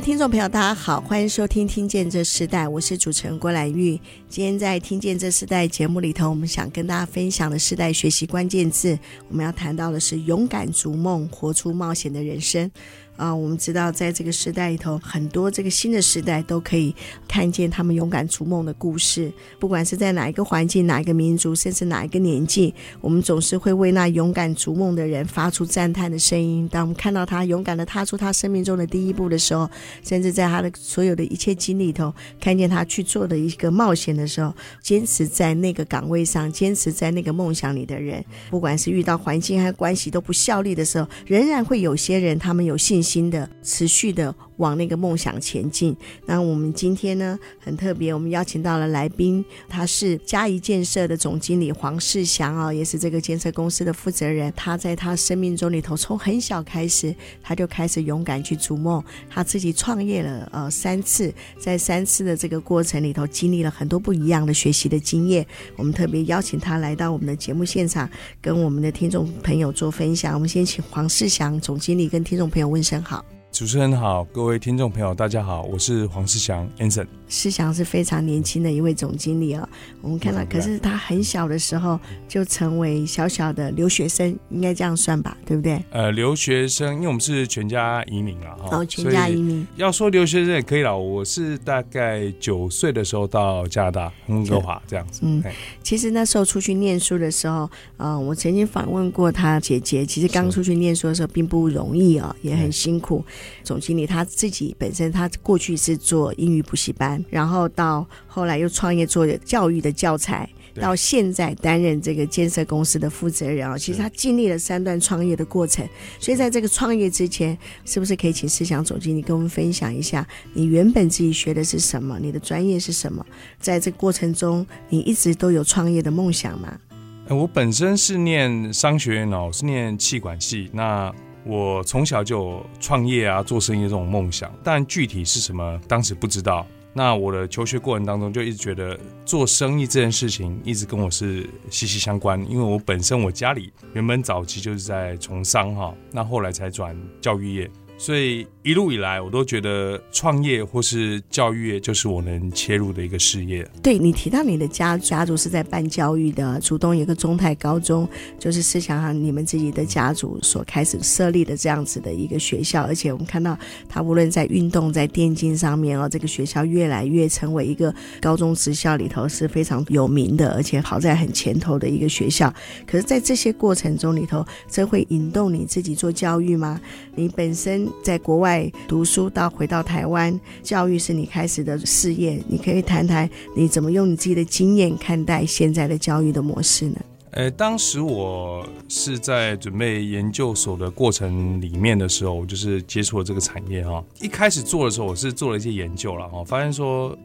听众朋友，大家好，欢迎收听《听见这时代》，我是主持人郭兰玉。今天在《听见这时代》节目里头，我们想跟大家分享的世代学习关键字，我们要谈到的是勇敢逐梦，活出冒险的人生。啊、我们知道，在这个时代里头，很多这个新的时代都可以看见他们勇敢逐梦的故事。不管是在哪一个环境、哪一个民族，甚至哪一个年纪，我们总是会为那勇敢逐梦的人发出赞叹的声音。当我们看到他勇敢地踏出他生命中的第一步的时候，甚至在他的所有的一切经历里头，看见他去做的一个冒险的时候，坚持在那个岗位上，坚持在那个梦想里的人，不管是遇到环境和关系都不效力的时候，仍然会有些人他们有信心。新的持续的往那个梦想前进。那我们今天呢，很特别，我们邀请到了来宾，他是嘉怡建设的总经理黄世祥啊，也是这个建设公司的负责人。他在他生命中里头，从很小开始，他就开始勇敢去逐梦。他自己创业了呃三次，在三次的这个过程里头，经历了很多不一样的学习的经验。我们特别邀请他来到我们的节目现场，跟我们的听众朋友做分享。我们先请黄世祥总经理跟听众朋友问声。好，主持人好，各位听众朋友，大家好，我是黄世祥 Anson。世祥是非常年轻的一位总经理哦，我们看到，可是他很小的时候就成为小小的留学生，应该这样算吧，对不对？呃，留学生，因为我们是全家移民了哈，哦，全家移民。要说留学生也可以了，我是大概九岁的时候到加拿大温哥华这样子。嗯，其实那时候出去念书的时候，呃，我曾经访问过他姐姐，其实刚出去念书的时候并不容易啊，也很辛苦。总经理他自己本身，他过去是做英语补习班。然后到后来又创业做教育的教材，到现在担任这个建设公司的负责人啊。其实他经历了三段创业的过程，所以在这个创业之前，是不是可以请思想总经理跟我们分享一下，你原本自己学的是什么？你的专业是什么？在这个过程中，你一直都有创业的梦想吗？我本身是念商学院哦，我是念气管系。那我从小就有创业啊、做生意这种梦想，但具体是什么，当时不知道。那我的求学过程当中，就一直觉得做生意这件事情一直跟我是息息相关，因为我本身我家里原本早期就是在从商哈，那后来才转教育业。所以一路以来，我都觉得创业或是教育业就是我能切入的一个事业。对，你提到你的家家族是在办教育的，主动有个中泰高中，就是世祥和你们自己的家族所开始设立的这样子的一个学校。而且我们看到，它无论在运动、在电竞上面哦，这个学校越来越成为一个高中职校里头是非常有名的，而且跑在很前头的一个学校。可是，在这些过程中里头，这会引动你自己做教育吗？你本身？在国外读书到回到台湾，教育是你开始的事业。你可以谈谈你怎么用你自己的经验看待现在的教育的模式呢？呃，当时我是在准备研究所的过程里面的时候，就是接触了这个产业哈。一开始做的时候，我是做了一些研究了哈，发现说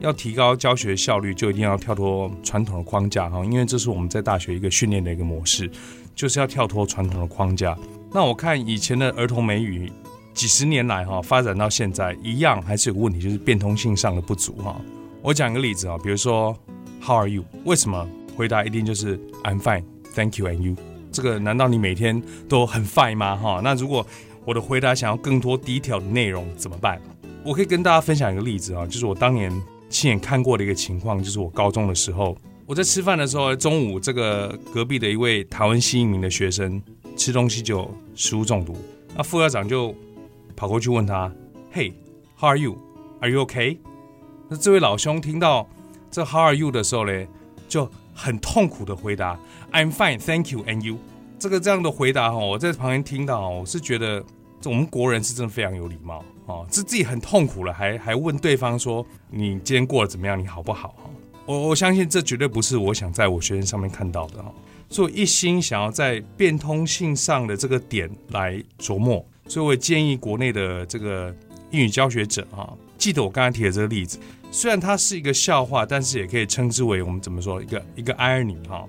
要提高教学效率，就一定要跳脱传统的框架哈，因为这是我们在大学一个训练的一个模式，就是要跳脱传统的框架。那我看以前的儿童美语。几十年来哈，发展到现在一样还是有个问题，就是变通性上的不足哈。我讲一个例子啊，比如说 How are you？为什么回答一定就是 I'm fine, thank you and you？这个难道你每天都很 fine 吗？哈，那如果我的回答想要更多 detail 的内容怎么办？我可以跟大家分享一个例子啊，就是我当年亲眼看过的一个情况，就是我高中的时候，我在吃饭的时候，中午这个隔壁的一位台湾新移民的学生吃东西就食物中毒，那副校长就。跑过去问他：“Hey，how are you？Are you okay？” 那这位老兄听到这 “How are you” 的时候呢，就很痛苦的回答：“I'm fine，thank you，and you。”这个这样的回答哈，我在旁边听到，我是觉得我们国人是真的非常有礼貌啊，这自己很痛苦了，还还问对方说：“你今天过得怎么样？你好不好？”我我相信这绝对不是我想在我学生上面看到的哈，所以我一心想要在变通性上的这个点来琢磨。所以，我建议国内的这个英语教学者啊，记得我刚才提的这个例子，虽然它是一个笑话，但是也可以称之为我们怎么说一个一个 irony 哈。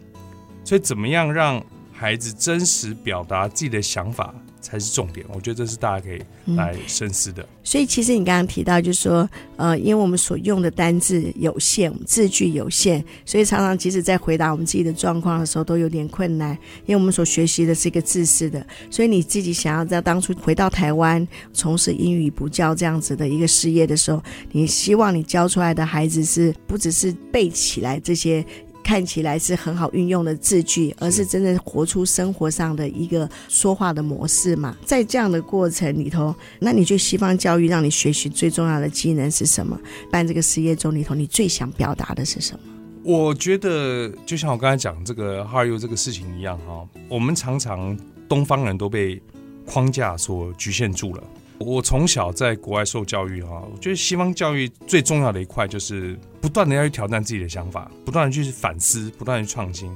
所以怎么样让孩子真实表达自己的想法？才是重点，我觉得这是大家可以来深思的。嗯、所以，其实你刚刚提到，就是说，呃，因为我们所用的单字有限，字句有限，所以常常即使在回答我们自己的状况的时候，都有点困难。因为我们所学习的是一个自私的，所以你自己想要在当初回到台湾从事英语补教这样子的一个事业的时候，你希望你教出来的孩子是不只是背起来这些。看起来是很好运用的字句，而是真正活出生活上的一个说话的模式嘛。在这样的过程里头，那你觉得西方教育让你学习最重要的技能是什么？办这个事业中里头，你最想表达的是什么？我觉得就像我刚才讲这个 How are you 这个事情一样哈，我们常常东方人都被框架所局限住了。我从小在国外受教育哈，我觉得西方教育最重要的一块就是不断的要去挑战自己的想法，不断的去反思，不断的去创新。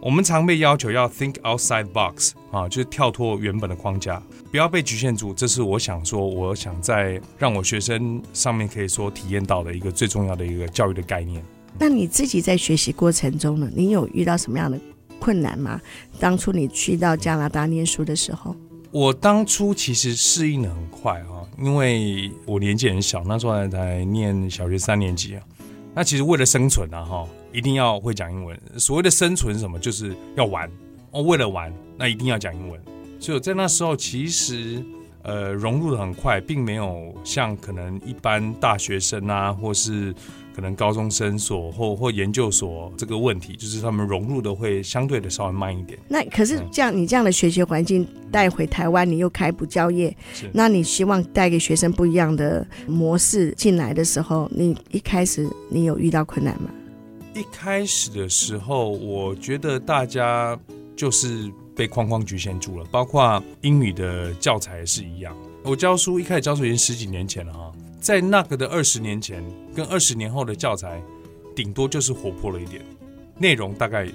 我们常被要求要 think outside box 啊，就是跳脱原本的框架，不要被局限住。这是我想说，我想在让我学生上面可以说体验到的一个最重要的一个教育的概念。那你自己在学习过程中呢，你有遇到什么样的困难吗？当初你去到加拿大念书的时候？我当初其实适应的很快啊，因为我年纪很小，那时候才念小学三年级啊。那其实为了生存啊，哈，一定要会讲英文。所谓的生存什么？就是要玩哦。为了玩，那一定要讲英文。所以在那时候其实呃融入的很快，并没有像可能一般大学生啊，或是。可能高中生所或或研究所这个问题，就是他们融入的会相对的稍微慢一点。那可是这样，你这样的学习环境带回台湾，你又开补教业，那你希望带给学生不一样的模式进来的时候，你一开始你有遇到困难吗？一开始的时候，我觉得大家就是被框框局限住了，包括英语的教材也是一样。我教书一开始教书已经十几年前了哈。在那个的二十年前跟二十年后的教材，顶多就是活泼了一点，内容大概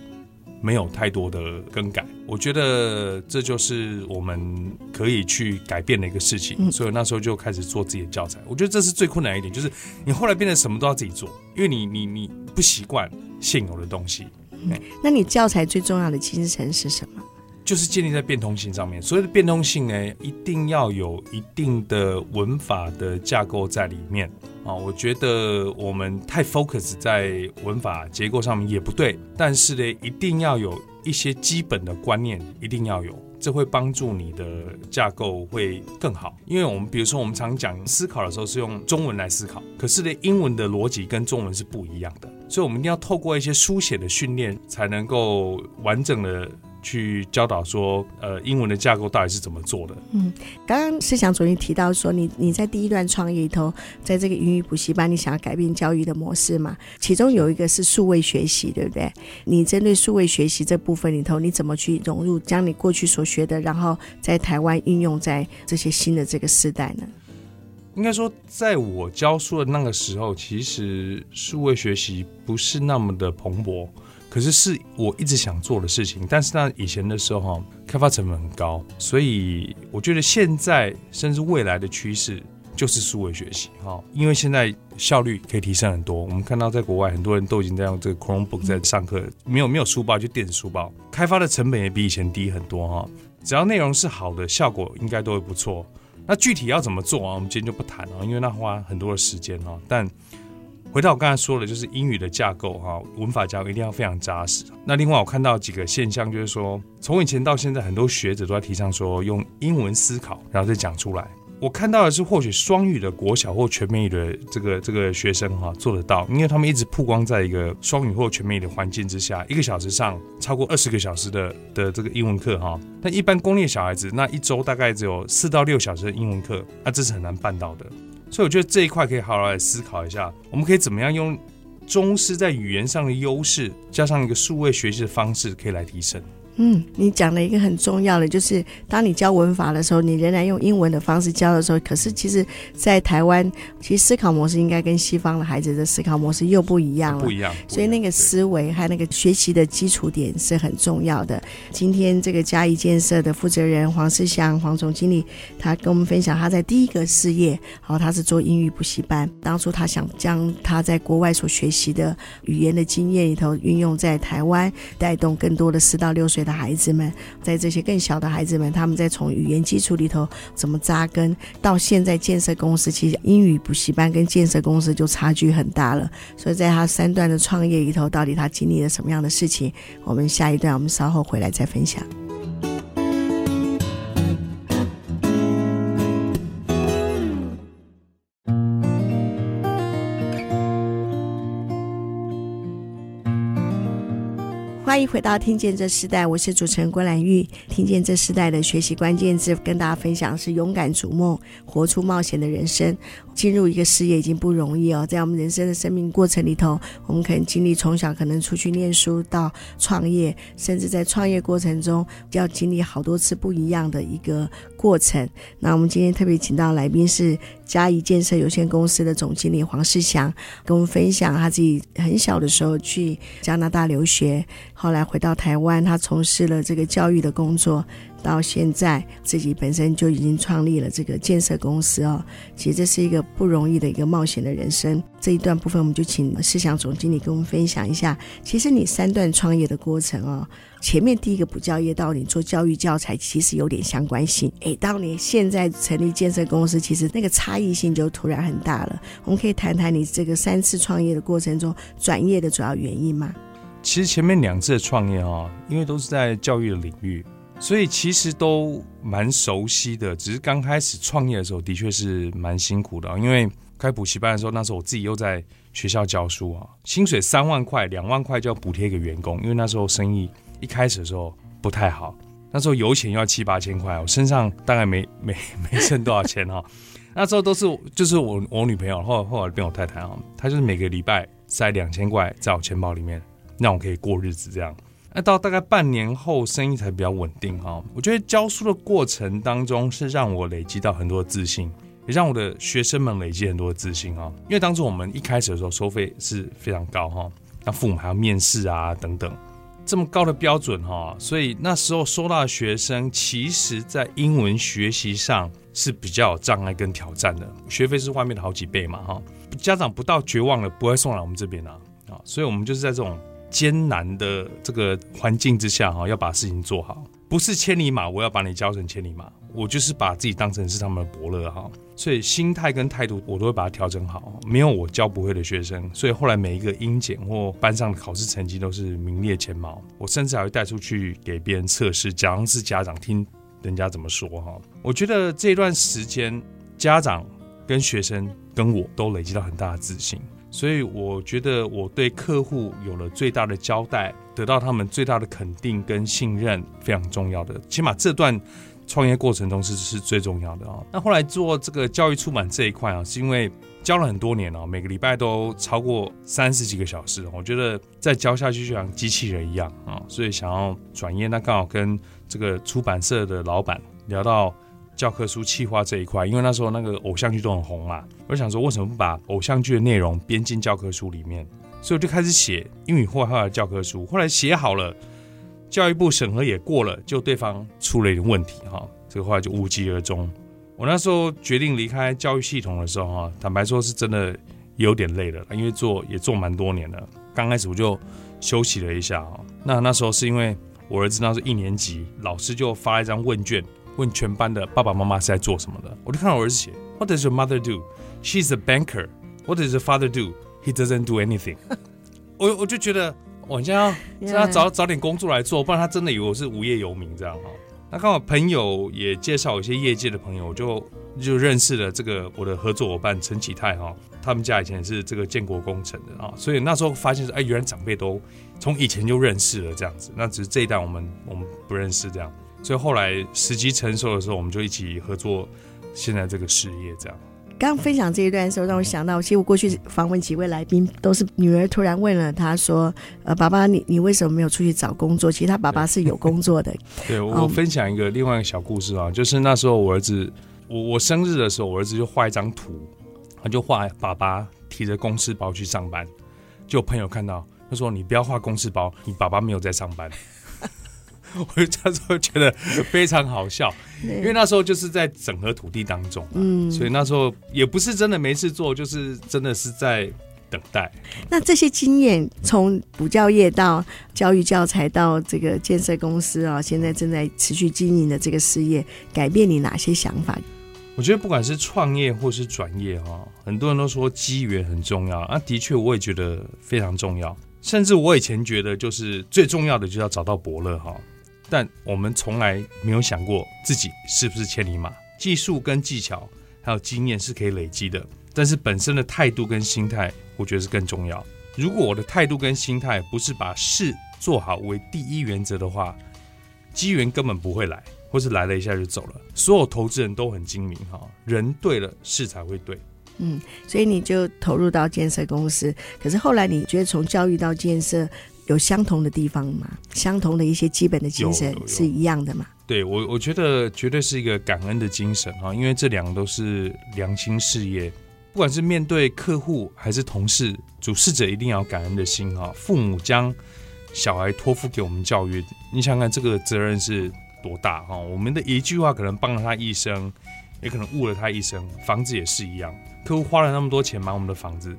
没有太多的更改。我觉得这就是我们可以去改变的一个事情，所以那时候就开始做自己的教材。我觉得这是最困难一点，就是你后来变得什么都要自己做，因为你你你不习惯现有的东西。嗯，那你教材最重要的精神是什么？就是建立在变通性上面。所谓的变通性呢，一定要有一定的文法的架构在里面啊。我觉得我们太 focus 在文法结构上面也不对，但是呢，一定要有一些基本的观念，一定要有，这会帮助你的架构会更好。因为我们比如说，我们常讲思考的时候是用中文来思考，可是呢，英文的逻辑跟中文是不一样的，所以我们一定要透过一些书写的训练，才能够完整的。去教导说，呃，英文的架构到底是怎么做的？嗯，刚刚思想主任提到说，你你在第一段创业里头，在这个英语补习班，你想要改变教育的模式嘛？其中有一个是数位学习，对不对？你针对数位学习这部分里头，你怎么去融入，将你过去所学的，然后在台湾运用在这些新的这个时代呢？应该说，在我教书的那个时候，其实数位学习不是那么的蓬勃。可是是我一直想做的事情，但是那以前的时候哈，开发成本很高，所以我觉得现在甚至未来的趋势就是数位学习哈，因为现在效率可以提升很多。我们看到在国外很多人都已经在用这个 Chromebook 在上课，没有没有书包就电子书包，开发的成本也比以前低很多哈。只要内容是好的，效果应该都会不错。那具体要怎么做啊？我们今天就不谈了，因为那花很多的时间哈。但回到我刚才说的，就是英语的架构哈，文法架构一定要非常扎实。那另外我看到几个现象，就是说从以前到现在，很多学者都在提倡说用英文思考，然后再讲出来。我看到的是，或许双语的国小或全美语的这个这个学生哈做得到，因为他们一直曝光在一个双语或全美语的环境之下，一个小时上超过二十个小时的的这个英文课哈。但一般公立小孩子，那一周大概只有四到六小时的英文课，那这是很难办到的。所以我觉得这一块可以好好来思考一下，我们可以怎么样用中师在语言上的优势，加上一个数位学习的方式，可以来提升。嗯，你讲了一个很重要的，就是当你教文法的时候，你仍然用英文的方式教的时候，可是其实，在台湾，其实思考模式应该跟西方的孩子的思考模式又不一样了，不一样。所以那个思维还有那个学习的基础点是很重要的。今天这个嘉义建设的负责人黄世祥黄总经理，他跟我们分享他在第一个事业，好，他是做英语补习班，当初他想将他在国外所学习的语言的经验里头运用在台湾，带动更多的四到六岁。的孩子们，在这些更小的孩子们，他们在从语言基础里头怎么扎根，到现在建设公司，其实英语补习班跟建设公司就差距很大了。所以在他三段的创业里头，到底他经历了什么样的事情？我们下一段，我们稍后回来再分享。欢迎回到《听见这时代》，我是主持人郭兰玉。《听见这时代》的学习关键字，跟大家分享是勇敢逐梦，活出冒险的人生。进入一个事业已经不容易哦，在我们人生的生命过程里头，我们可能经历从小可能出去念书到创业，甚至在创业过程中要经历好多次不一样的一个过程。那我们今天特别请到来宾是嘉怡建设有限公司的总经理黄世祥，跟我们分享他自己很小的时候去加拿大留学，后来回到台湾，他从事了这个教育的工作。到现在，自己本身就已经创立了这个建设公司哦。其实这是一个不容易的一个冒险的人生。这一段部分，我们就请思祥总经理跟我们分享一下。其实你三段创业的过程哦，前面第一个补教业到你做教育教材，其实有点相关性。诶，到你现在成立建设公司，其实那个差异性就突然很大了。我们可以谈谈你这个三次创业的过程中转业的主要原因吗？其实前面两次的创业哦，因为都是在教育的领域。所以其实都蛮熟悉的，只是刚开始创业的时候，的确是蛮辛苦的。因为开补习班的时候，那时候我自己又在学校教书啊，薪水三万块，两万块就要补贴给员工。因为那时候生意一开始的时候不太好，那时候油钱要七八千块，我身上大概没 没没剩多少钱哈。那时候都是就是我我女朋友，后来后来变我太太啊，她就是每个礼拜塞两千块在我钱包里面，让我可以过日子这样。那到大概半年后，生意才比较稳定哈。我觉得教书的过程当中是让我累积到很多自信，也让我的学生们累积很多自信哈。因为当初我们一开始的时候收费是非常高哈，那父母还要面试啊等等，这么高的标准哈，所以那时候收到的学生，其实在英文学习上是比较有障碍跟挑战的，学费是外面的好几倍嘛哈。家长不到绝望了，不会送来我们这边啊啊，所以我们就是在这种。艰难的这个环境之下，哈，要把事情做好，不是千里马，我要把你教成千里马，我就是把自己当成是他们的伯乐，哈，所以心态跟态度我都会把它调整好，没有我教不会的学生，所以后来每一个英检或班上的考试成绩都是名列前茅，我甚至还会带出去给别人测试，假装是家长听人家怎么说，哈，我觉得这段时间家长跟学生跟我都累积到很大的自信。所以我觉得我对客户有了最大的交代，得到他们最大的肯定跟信任，非常重要的。起码这段创业过程中是是最重要的啊。那后来做这个教育出版这一块啊，是因为教了很多年了，每个礼拜都超过三十几个小时，我觉得再教下去就像机器人一样啊，所以想要转业。那刚好跟这个出版社的老板聊到。教科书企划这一块，因为那时候那个偶像剧都很红嘛，我想说为什么不把偶像剧的内容编进教科书里面？所以我就开始写英语绘画的教科书。后来写好了，教育部审核也过了，就对方出了一点问题哈，这个后来就无疾而终。我那时候决定离开教育系统的时候哈，坦白说是真的有点累了，因为做也做蛮多年了。刚开始我就休息了一下哈，那那时候是因为我儿子那时候一年级，老师就发一张问卷。问全班的爸爸妈妈是在做什么的，我就看到我儿子写，What does your mother do? She's a banker. What does your father do? He doesn't do anything. 我我就觉得，我现在要让他找找点工作来做，不然他真的以为我是无业游民这样哈。那刚好朋友也介绍一些业界的朋友，我就就认识了这个我的合作伙伴陈启泰哈，他们家以前是这个建国工程的啊，所以那时候发现说，哎，原来长辈都从以前就认识了这样子，那只是这一代我们我们不认识这样。所以后来时机成熟的时候，我们就一起合作，现在这个事业这样。刚分享这一段的时候，让我想到，其实我过去访问几位来宾，都是女儿突然问了他说：“呃，爸爸，你你为什么没有出去找工作？”其实他爸爸是有工作的。对，我分享一个另外一个小故事啊，就是那时候我儿子，我我生日的时候，我儿子就画一张图，他就画爸爸提着公事包去上班，就有朋友看到，他说：“你不要画公事包，你爸爸没有在上班。”我就那时候觉得非常好笑，因为那时候就是在整合土地当中，嗯，所以那时候也不是真的没事做，就是真的是在等待。那这些经验，从补教业到教育教材到这个建设公司啊，现在正在持续经营的这个事业，改变你哪些想法？我觉得不管是创业或是转业哈，很多人都说机缘很重要啊，的确我也觉得非常重要，甚至我以前觉得就是最重要的就是要找到伯乐哈。但我们从来没有想过自己是不是千里马，技术跟技巧还有经验是可以累积的，但是本身的态度跟心态，我觉得是更重要。如果我的态度跟心态不是把事做好为第一原则的话，机缘根本不会来，或是来了一下就走了。所有投资人都很精明哈，人对了，事才会对。嗯，所以你就投入到建设公司，可是后来你觉得从教育到建设。有相同的地方吗？相同的一些基本的精神是一样的吗？对我，我觉得绝对是一个感恩的精神啊，因为这两个都是良心事业，不管是面对客户还是同事，主事者一定要感恩的心啊。父母将小孩托付给我们教育，你想想看这个责任是多大哈？我们的一句话可能帮了他一生，也可能误了他一生。房子也是一样，客户花了那么多钱买我们的房子。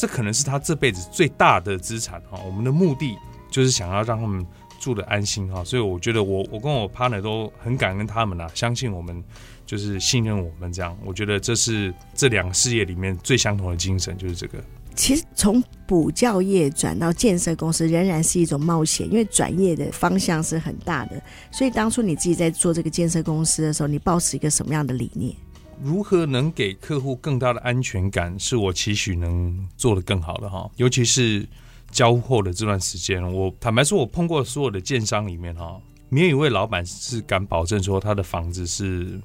这可能是他这辈子最大的资产哈，我们的目的就是想要让他们住得安心哈，所以我觉得我我跟我 partner 都很感恩他们呐，相信我们就是信任我们这样，我觉得这是这两个事业里面最相同的精神，就是这个。其实从补教业转到建设公司仍然是一种冒险，因为转业的方向是很大的，所以当初你自己在做这个建设公司的时候，你抱持一个什么样的理念？如何能给客户更大的安全感，是我期许能做得更好的哈。尤其是交货的这段时间，我坦白说，我碰过所有的建商里面哈，没有一位老板是敢保证说他的房子是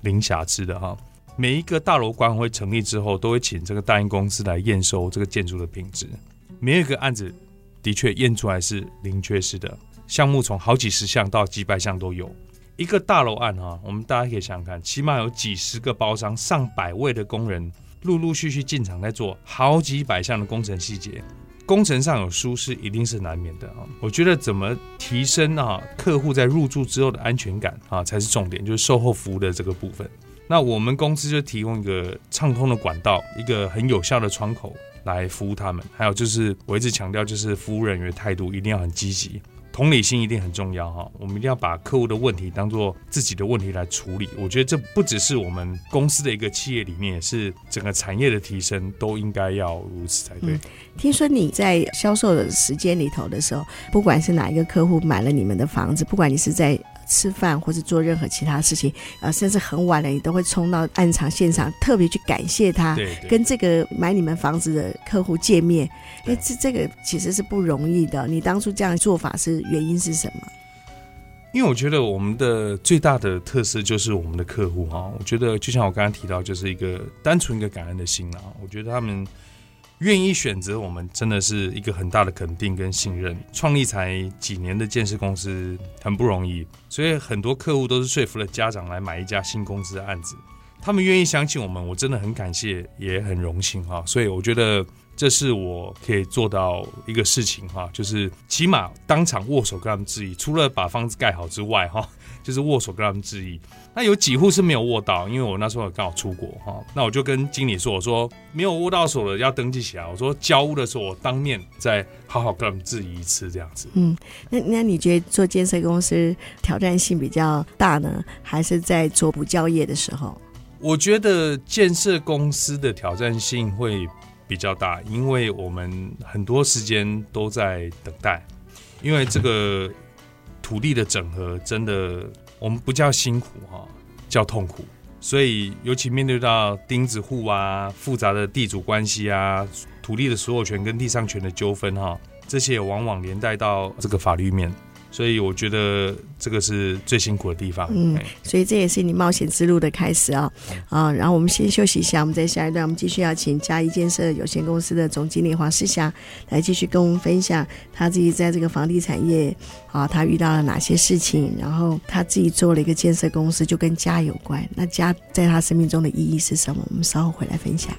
零瑕疵的哈。每一个大楼管委会成立之后，都会请这个大英公司来验收这个建筑的品质。没有一个案子的确验出来是零缺失的，项目从好几十项到几百项都有。一个大楼案哈，我们大家可以想想看，起码有几十个包商，上百位的工人，陆陆续续进场在做好几百项的工程细节，工程上有疏失一定是难免的啊。我觉得怎么提升啊客户在入住之后的安全感啊才是重点，就是售后服务的这个部分。那我们公司就提供一个畅通的管道，一个很有效的窗口来服务他们。还有就是我一直强调，就是服务人员态度一定要很积极。同理心一定很重要哈，我们一定要把客户的问题当做自己的问题来处理。我觉得这不只是我们公司的一个企业理念，也是整个产业的提升都应该要如此才对。听说你在销售的时间里头的时候，不管是哪一个客户买了你们的房子，不管你是在。吃饭或者做任何其他事情，呃，甚至很晚了，你都会冲到案场现场，特别去感谢他，对对，跟这个买你们房子的客户见面。哎，这这个其实是不容易的。你当初这样做法是原因是什么？因为我觉得我们的最大的特色就是我们的客户哈。我觉得就像我刚刚提到，就是一个单纯一个感恩的心啊。我觉得他们。愿意选择我们，真的是一个很大的肯定跟信任。创立才几年的建设公司很不容易，所以很多客户都是说服了家长来买一家新公司的案子。他们愿意相信我们，我真的很感谢，也很荣幸哈。所以我觉得这是我可以做到一个事情哈，就是起码当场握手跟他们致意，除了把房子盖好之外哈。就是握手跟他们致意，那有几户是没有握到，因为我那时候刚好出国哈，那我就跟经理说，我说没有握到手的要登记起来，我说交屋的时候我当面再好好跟他们致意一次这样子。嗯，那那你觉得做建设公司挑战性比较大呢，还是在做补教业的时候？我觉得建设公司的挑战性会比较大，因为我们很多时间都在等待，因为这个。土地的整合真的，我们不叫辛苦哈，叫痛苦。所以，尤其面对到钉子户啊、复杂的地主关系啊、土地的所有权跟地上权的纠纷哈，这些也往往连带到这个法律面。所以我觉得这个是最辛苦的地方。嗯，所以这也是你冒险之路的开始啊、哦！啊，然后我们先休息一下，我们在下一段我们继续要请嘉义建设有限公司的总经理黄世祥来继续跟我们分享他自己在这个房地产业啊，他遇到了哪些事情，然后他自己做了一个建设公司，就跟家有关。那家在他生命中的意义是什么？我们稍后回来分享。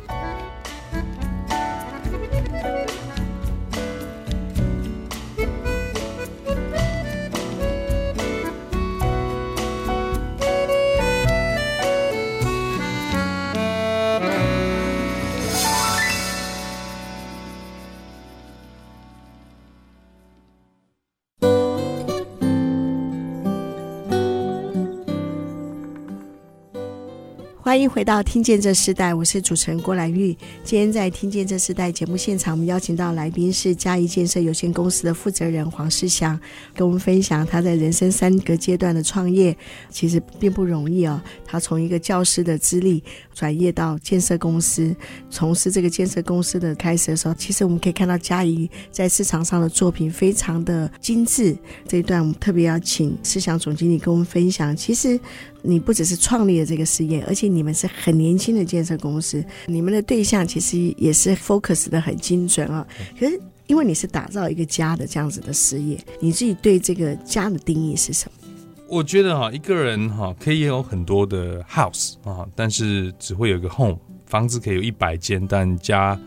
欢迎回到《听见这世代》，我是主持人郭兰玉。今天在《听见这世代》节目现场，我们邀请到来宾是嘉义建设有限公司的负责人黄世祥，跟我们分享他在人生三个阶段的创业，其实并不容易哦。他从一个教师的资历转业到建设公司，从事这个建设公司的开始的时候，其实我们可以看到嘉义在市场上的作品非常的精致。这一段我们特别要请世祥总经理跟我们分享，其实。你不只是创立了这个事业，而且你们是很年轻的建设公司，你们的对象其实也是 focus 的很精准啊。可是因为你是打造一个家的这样子的事业，你自己对这个家的定义是什么？我觉得哈，一个人哈可以有很多的 house 啊，但是只会有一个 home，房子可以有一百间，但家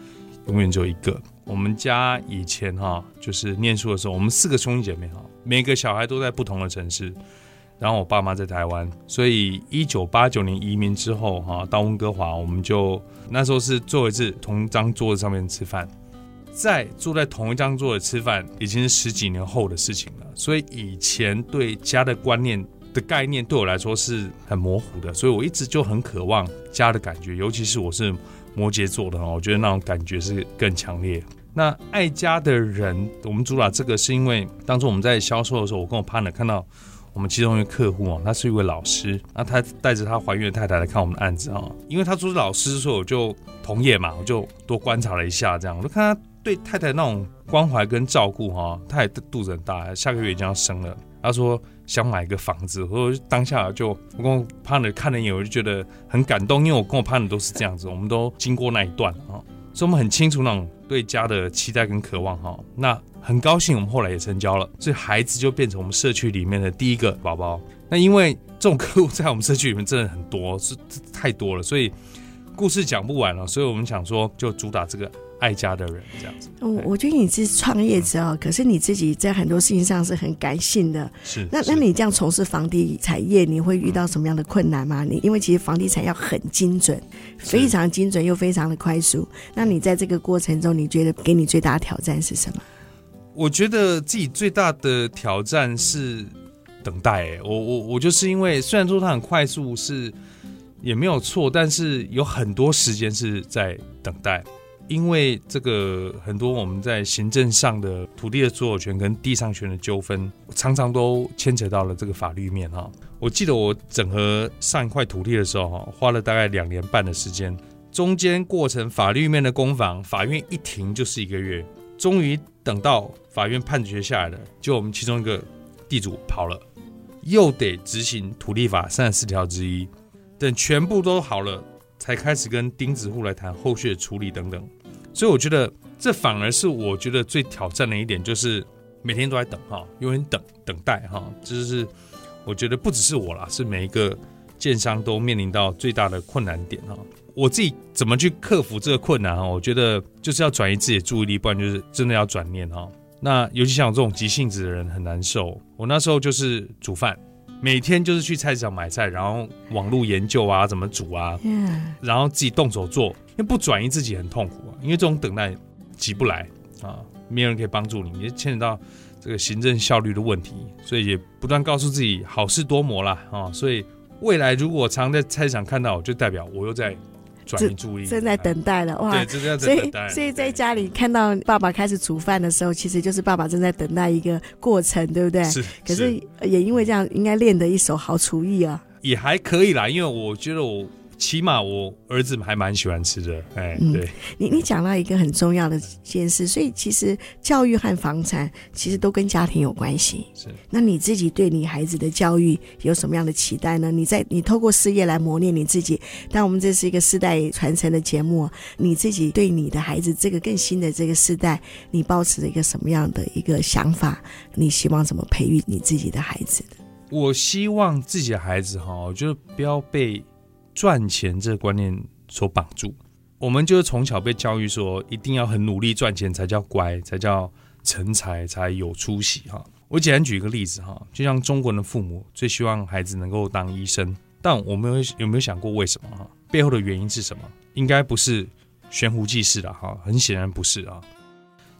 永远只有一个。我们家以前哈就是念书的时候，我们四个兄弟姐妹哈，每个小孩都在不同的城市。然后我爸妈在台湾，所以一九八九年移民之后，哈，到温哥华，我们就那时候是坐一次同一张桌子上面吃饭，在坐在同一张桌子吃饭，已经是十几年后的事情了。所以以前对家的观念的概念对我来说是很模糊的，所以我一直就很渴望家的感觉，尤其是我是摩羯座的哈，我觉得那种感觉是更强烈。那爱家的人，我们主打这个是因为当初我们在销售的时候，我跟我 partner 看到。我们其中一个客户哦，他是一位老师，那他带着他怀孕的太太来看我们的案子啊，因为他做是老师，所以我就同业嘛，我就多观察了一下，这样我就看他对太太那种关怀跟照顾哈，他也肚子很大，下个月已经要生了，他说想买一个房子，我就当下就我跟我胖的看了一眼，我就觉得很感动，因为我跟我胖的都是这样子，我们都经过那一段啊，所以我们很清楚那种对家的期待跟渴望哈，那。很高兴，我们后来也成交了，所以孩子就变成我们社区里面的第一个宝宝。那因为这种客户在我们社区里面真的很多，是太多了，所以故事讲不完了。所以我们想说，就主打这个爱家的人这样子。我我觉得你是创业者哦，可是你自己在很多事情上是很感性的。是。那那你这样从事房地产业，你会遇到什么样的困难吗？你因为其实房地产要很精准，非常精准又非常的快速。那你在这个过程中，你觉得给你最大的挑战是什么？我觉得自己最大的挑战是等待。哎，我我我就是因为虽然说它很快速是也没有错，但是有很多时间是在等待，因为这个很多我们在行政上的土地的所有权跟地上权的纠纷，常常都牵扯到了这个法律面哈。我记得我整合上一块土地的时候哈，花了大概两年半的时间，中间过程法律面的攻防，法院一停就是一个月，终于等到。法院判决下来了，就我们其中一个地主跑了，又得执行土地法三十四条之一，等全部都好了，才开始跟钉子户来谈后续的处理等等。所以我觉得这反而是我觉得最挑战的一点，就是每天都在等哈，永远等等待哈，就是我觉得不只是我啦，是每一个建商都面临到最大的困难点哈。我自己怎么去克服这个困难哈？我觉得就是要转移自己的注意力，不然就是真的要转念哈。那尤其像我这种急性子的人很难受。我那时候就是煮饭，每天就是去菜市场买菜，然后网络研究啊怎么煮啊，然后自己动手做。因为不转移自己很痛苦啊，因为这种等待急不来啊，没有人可以帮助你，也牵扯到这个行政效率的问题，所以也不断告诉自己好事多磨啦啊。所以未来如果常在菜市场看到，就代表我又在。转移注意，正在等待了哇！对，正在等待。所以，所以在家里看到爸爸开始煮饭的时候，其实就是爸爸正在等待一个过程，对不对？是。可是也因为这样，应该练得一手好厨艺啊。也还可以啦，因为我觉得我起码我儿子还蛮喜欢吃的，哎，嗯、对，你你讲到一个很重要的件事，所以其实教育和房产其实都跟家庭有关系。是，那你自己对你孩子的教育有什么样的期待呢？你在你透过事业来磨练你自己，但我们这是一个世代传承的节目，你自己对你的孩子这个更新的这个世代，你抱持着一个什么样的一个想法？你希望怎么培育你自己的孩子？我希望自己的孩子哈，就不要被。赚钱这个观念所绑住，我们就是从小被教育说，一定要很努力赚钱才叫乖，才叫成才，才有出息哈。我简单举一个例子哈，就像中国人的父母最希望孩子能够当医生，但我们有有没有想过为什么哈？背后的原因是什么？应该不是悬壶济世的哈，很显然不是啊。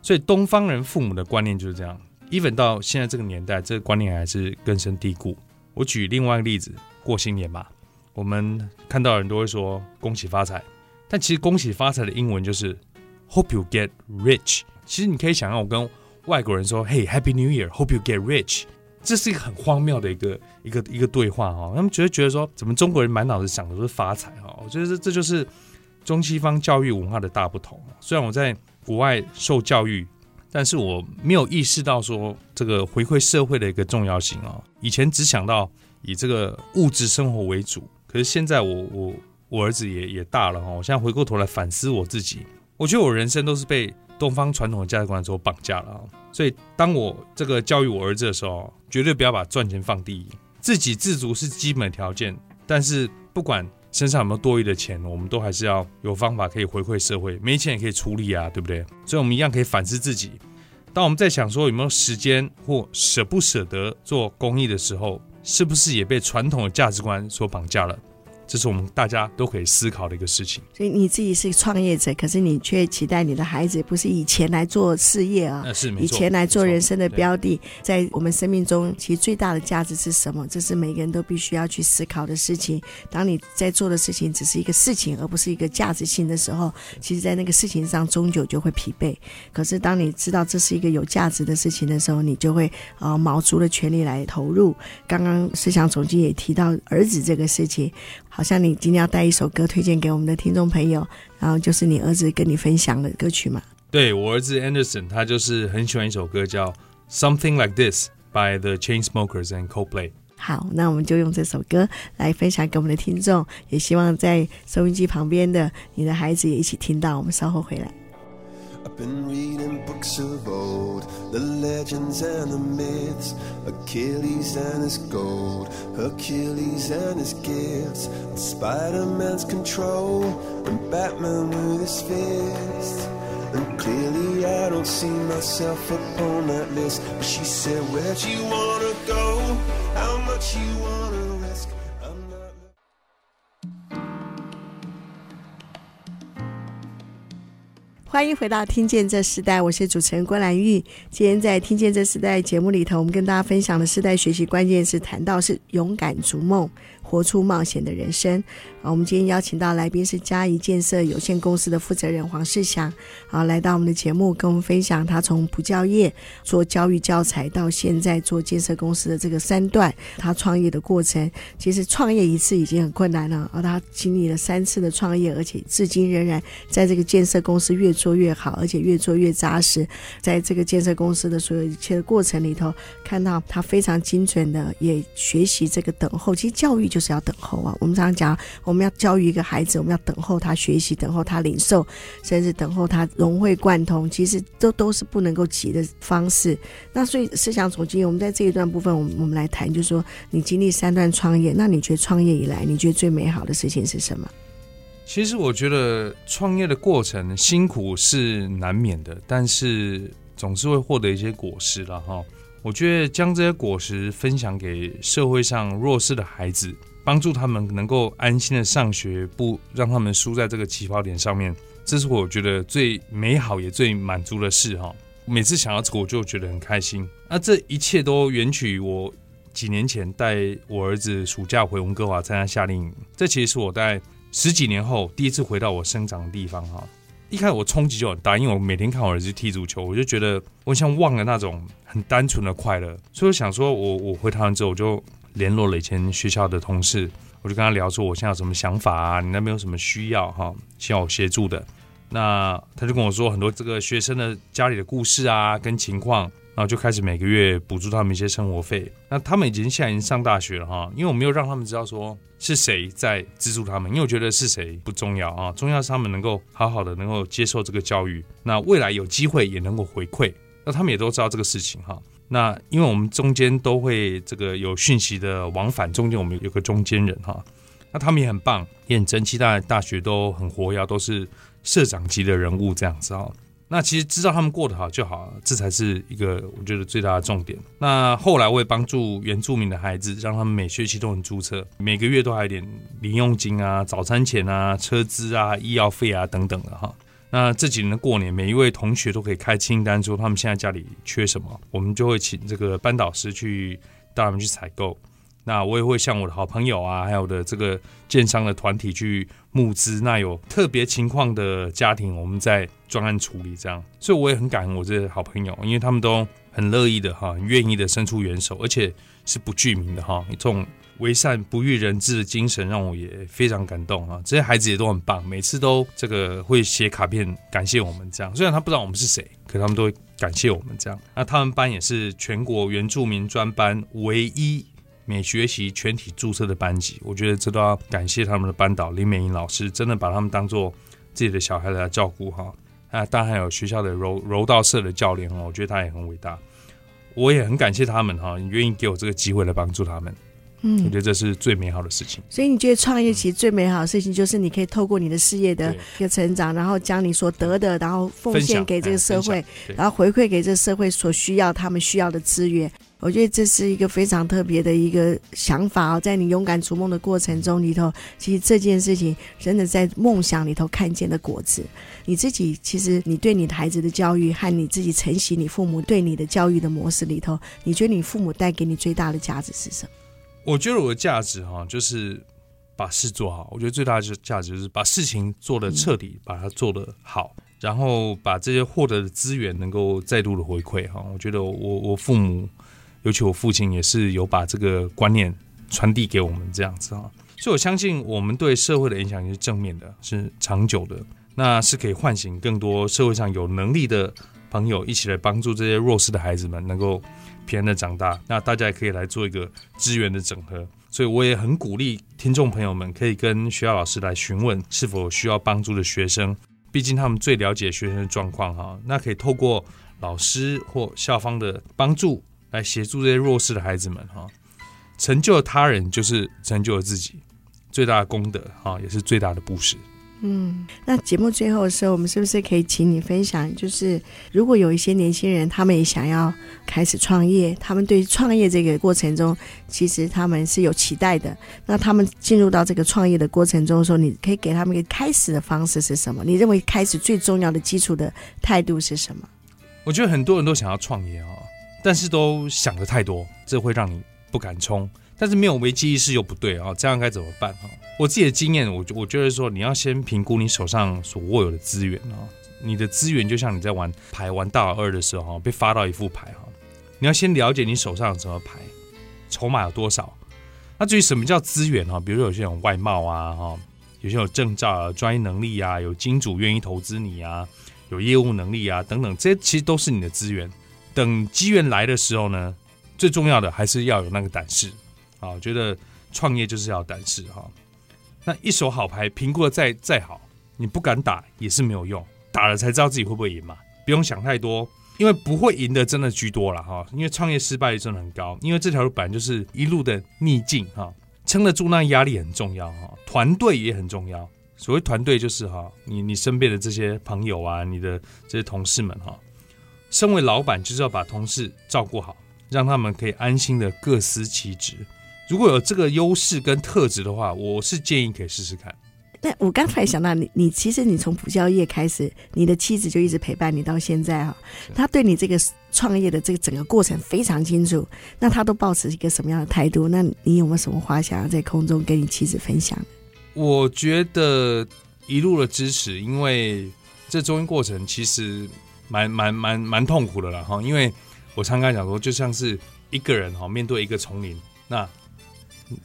所以东方人父母的观念就是这样，even 到现在这个年代，这个观念还是根深蒂固。我举另外一个例子，过新年吧。我们看到人都会说恭喜发财，但其实恭喜发财的英文就是 Hope you get rich。其实你可以想象我跟外国人说 Hey Happy New Year，Hope you get rich，这是一个很荒谬的一个一个一个对话哈。他们觉得觉得说，怎么中国人满脑子想的都是发财哈？我觉得这这就是中西方教育文化的大不同。虽然我在国外受教育，但是我没有意识到说这个回馈社会的一个重要性啊。以前只想到以这个物质生活为主。可是现在我我我儿子也也大了哈，我现在回过头来反思我自己，我觉得我人生都是被东方传统的价值观所绑架了啊。所以当我这个教育我儿子的时候，绝对不要把赚钱放第一，自给自足是基本条件，但是不管身上有没有多余的钱，我们都还是要有方法可以回馈社会，没钱也可以出力啊，对不对？所以我们一样可以反思自己。当我们在想说有没有时间或舍不舍得做公益的时候，是不是也被传统的价值观所绑架了？这是我们大家都可以思考的一个事情。所以你自己是创业者，可是你却期待你的孩子不是以钱来做事业啊，以钱来做人生的标的。在我们生命中，其实最大的价值是什么？这是每个人都必须要去思考的事情。当你在做的事情只是一个事情，而不是一个价值性的时候，其实，在那个事情上终究就会疲惫。可是，当你知道这是一个有价值的事情的时候，你就会啊，卯足了全力来投入。刚刚思想总监也提到儿子这个事情。好像你今天要带一首歌推荐给我们的听众朋友，然后就是你儿子跟你分享的歌曲嘛？对，我儿子 Anderson，他就是很喜欢一首歌叫《Something Like This》by The Chainsmokers and Coldplay。好，那我们就用这首歌来分享给我们的听众，也希望在收音机旁边的你的孩子也一起听到。我们稍后回来。I've been reading books of old, the legends and the myths, Achilles and his gold, Hercules and his gifts, Spider-Man's control, and Batman with his fist. And clearly I don't see myself upon that list. But she said, Where'd you wanna go? How much you wanna 欢迎回到《听见这时代》，我是主持人郭兰玉。今天在《听见这时代》节目里头，我们跟大家分享的时代学习关键是谈到是勇敢逐梦。活出冒险的人生啊！我们今天邀请到来宾是嘉怡建设有限公司的负责人黄世祥，啊，来到我们的节目，跟我们分享他从不教业做教育教材，到现在做建设公司的这个三段，他创业的过程。其实创业一次已经很困难了，而他经历了三次的创业，而且至今仍然在这个建设公司越做越好，而且越做越扎实。在这个建设公司的所有一切的过程里头，看到他非常精准的也学习这个等候。其实教育。就是要等候啊！我们常常讲，我们要教育一个孩子，我们要等候他学习，等候他领受，甚至等候他融会贯通。其实都都是不能够急的方式。那所以思想总经，我们在这一段部分，我们我们来谈，就是说你经历三段创业，那你觉得创业以来，你觉得最美好的事情是什么？其实我觉得创业的过程辛苦是难免的，但是总是会获得一些果实了哈。我觉得将这些果实分享给社会上弱势的孩子，帮助他们能够安心的上学，不让他们输在这个起跑点上面，这是我觉得最美好也最满足的事哈。每次想到这个，我就觉得很开心。那这一切都源起于我几年前带我儿子暑假回温哥华参加夏令营，这其实是我在十几年后第一次回到我生长的地方哈。一开始我冲击就很大，因为我每天看我儿子踢足球，我就觉得我像忘了那种很单纯的快乐。所以我想说我，我回台湾之后，我就联络了以前学校的同事，我就跟他聊说我现在有什么想法啊，你那边有什么需要哈，需要我协助的。那他就跟我说很多这个学生的家里的故事啊，跟情况，然后就开始每个月补助他们一些生活费。那他们已经现在已经上大学了哈，因为我没有让他们知道说是谁在资助他们，因为我觉得是谁不重要啊，重要是他们能够好好的能够接受这个教育，那未来有机会也能够回馈，那他们也都知道这个事情哈。那因为我们中间都会这个有讯息的往返，中间我们有个中间人哈，那他们也很棒，也很争气，大大学都很活跃，都是。社长级的人物这样子哈，那其实知道他们过得好就好，这才是一个我觉得最大的重点。那后来我也帮助原住民的孩子，让他们每学期都能注册，每个月都还有点零用金啊、早餐钱啊、车资啊、医药费啊等等的哈。那这几年的过年，每一位同学都可以开清单，说他们现在家里缺什么，我们就会请这个班导师去带他们去采购。那我也会向我的好朋友啊，还有的这个建商的团体去募资。那有特别情况的家庭，我们在专案处理这样。所以我也很感恩我这些好朋友，因为他们都很乐意的哈，很愿意的伸出援手，而且是不具名的哈。这种为善不欲人知的精神，让我也非常感动啊。这些孩子也都很棒，每次都这个会写卡片感谢我们这样。虽然他不知道我们是谁，可他们都会感谢我们这样。那他们班也是全国原住民专班唯一。每学期全体注册的班级，我觉得这都要感谢他们的班导林美英老师，真的把他们当做自己的小孩来照顾哈。啊，当然还有学校的柔柔道社的教练哦，我觉得他也很伟大。我也很感谢他们哈，你愿意给我这个机会来帮助他们。嗯，我觉得这是最美好的事情。所以你觉得创业其实最美好的事情，就是你可以透过你的事业的一个成长，然后将你所得的，然后奉献给这个社会，然后回馈给这个社会所需要他们需要的资源。我觉得这是一个非常特别的一个想法哦，在你勇敢逐梦的过程中里头，其实这件事情真的在梦想里头看见的果子。你自己其实你对你的孩子的教育和你自己承袭你父母对你的教育的模式里头，你觉得你父母带给你最大的价值是什么？我觉得我的价值哈，就是把事做好。我觉得最大的价值就是把事情做得彻底，把它做得好，然后把这些获得的资源能够再度的回馈哈。我觉得我我父母。尤其我父亲也是有把这个观念传递给我们这样子啊，所以我相信我们对社会的影响也是正面的，是长久的，那是可以唤醒更多社会上有能力的朋友一起来帮助这些弱势的孩子们能够平安的长大。那大家也可以来做一个资源的整合，所以我也很鼓励听众朋友们可以跟学校老师来询问是否需要帮助的学生，毕竟他们最了解学生的状况哈。那可以透过老师或校方的帮助。来协助这些弱势的孩子们哈，成就了他人就是成就了自己，最大的功德哈，也是最大的布施。嗯，那节目最后的时候，我们是不是可以请你分享？就是如果有一些年轻人，他们也想要开始创业，他们对创业这个过程中，其实他们是有期待的。那他们进入到这个创业的过程中的时候，你可以给他们一个开始的方式是什么？你认为开始最重要的基础的态度是什么？我觉得很多人都想要创业啊。但是都想的太多，这会让你不敢冲。但是没有危机意识又不对啊，这样该怎么办啊？我自己的经验，我我觉得说，你要先评估你手上所握有的资源啊。你的资源就像你在玩牌、玩大二的时候，被发到一副牌哈，你要先了解你手上有什么牌，筹码有多少。那至于什么叫资源哈，比如说有些人有外貌啊哈，有些人有证照啊、专业能力啊，有金主愿意投资你啊，有业务能力啊等等，这些其实都是你的资源。等机缘来的时候呢，最重要的还是要有那个胆识啊！我觉得创业就是要胆识哈。那一手好牌评估的再再好，你不敢打也是没有用，打了才知道自己会不会赢嘛。不用想太多，因为不会赢的真的居多了哈。因为创业失败率真的很高，因为这条路本来就是一路的逆境哈，撑得住那压力很重要哈，团队也很重要。所谓团队就是哈，你你身边的这些朋友啊，你的这些同事们哈。身为老板，就是要把同事照顾好，让他们可以安心的各司其职。如果有这个优势跟特质的话，我是建议可以试试看。那我刚才想到你，你其实你从补教业开始，你的妻子就一直陪伴你到现在哈。他对你这个创业的这个整个过程非常清楚。那他都抱持一个什么样的态度？那你有没有什么话想要在空中跟你妻子分享？我觉得一路的支持，因为这中间过程其实。蛮蛮蛮蛮痛苦的了哈，因为我常常讲说，就像是一个人哈面对一个丛林，那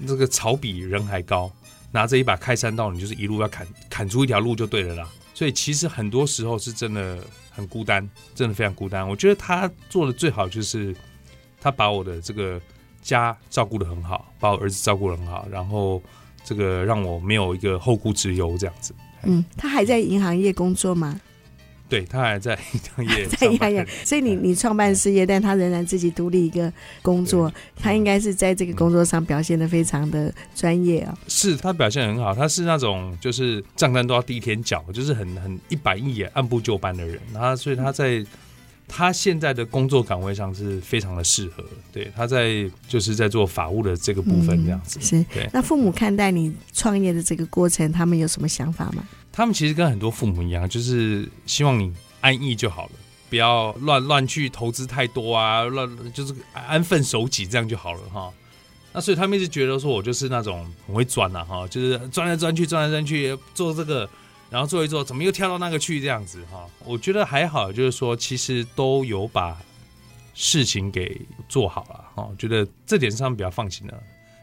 这个草比人还高，拿着一把开山刀，你就是一路要砍砍出一条路就对了啦。所以其实很多时候是真的很孤单，真的非常孤单。我觉得他做的最好就是他把我的这个家照顾得很好，把我儿子照顾得很好，然后这个让我没有一个后顾之忧这样子。嗯，他还在银行业工作吗？对，他还在银行业，在银行业，所以你你创办事业，但他仍然自己独立一个工作，他应该是在这个工作上表现的非常的专业啊。是他表现很好，他是那种就是账单都要第一天缴，就是很很一板一眼、按部就班的人。他所以他在他现在的工作岗位上是非常的适合。对，他在就是在做法务的这个部分这样子。嗯、是，对。那父母看待你创业的这个过程，他们有什么想法吗？他们其实跟很多父母一样，就是希望你安逸就好了，不要乱乱去投资太多啊，乱就是安分守己这样就好了哈。那所以他们一直觉得说我就是那种很会钻呐哈，就是钻来钻去，钻来钻去做这个，然后做一做，怎么又跳到那个去这样子哈。我觉得还好，就是说其实都有把事情给做好了哈，我觉得这点上比较放心了。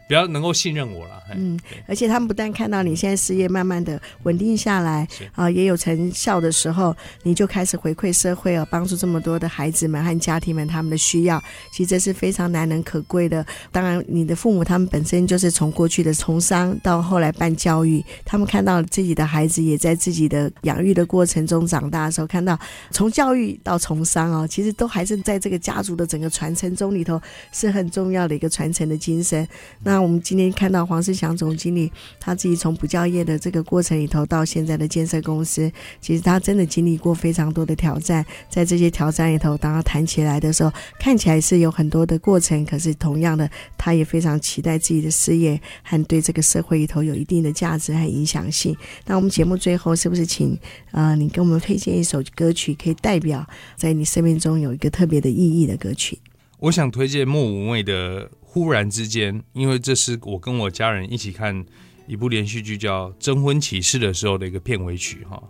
比较能够信任我了，嗯，而且他们不但看到你现在事业慢慢的稳定下来，啊、呃，也有成效的时候，你就开始回馈社会哦，帮助这么多的孩子们和家庭们他们的需要，其实这是非常难能可贵的。当然，你的父母他们本身就是从过去的从商到后来办教育，他们看到自己的孩子也在自己的养育的过程中长大的时候，看到从教育到从商哦，其实都还是在这个家族的整个传承中里头是很重要的一个传承的精神。那那我们今天看到黄世祥总经理，他自己从补教业的这个过程里头到现在的建设公司，其实他真的经历过非常多的挑战。在这些挑战里头，当他谈起来的时候，看起来是有很多的过程，可是同样的，他也非常期待自己的事业和对这个社会里头有一定的价值和影响性。那我们节目最后是不是请呃你给我们推荐一首歌曲，可以代表在你生命中有一个特别的意义的歌曲？我想推荐莫文蔚的。忽然之间，因为这是我跟我家人一起看一部连续剧叫《征婚启事》的时候的一个片尾曲哈，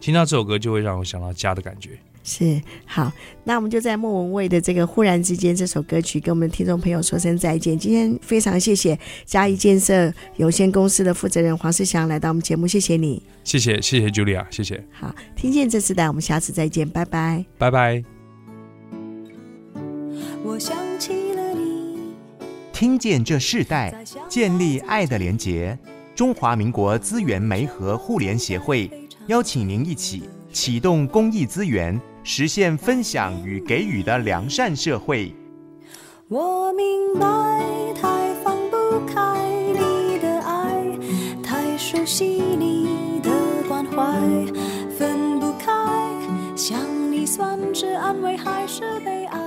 听到这首歌就会让我想到家的感觉。是，好，那我们就在莫文蔚的这个《忽然之间》这首歌曲跟我们的听众朋友说声再见。今天非常谢谢嘉义建设有限公司的负责人黄世祥来到我们节目，谢谢你。谢谢，谢谢 Julia，谢谢。好，听见这次的，我们下次再见，拜拜，拜拜。我想。听见这世代，建立爱的连结。中华民国资源媒和互联协会邀请您一起启动公益资源，实现分享与给予的良善社会。我明白，太放不开你的爱，太熟悉你的关怀，分不开，想你算是安慰还是悲哀？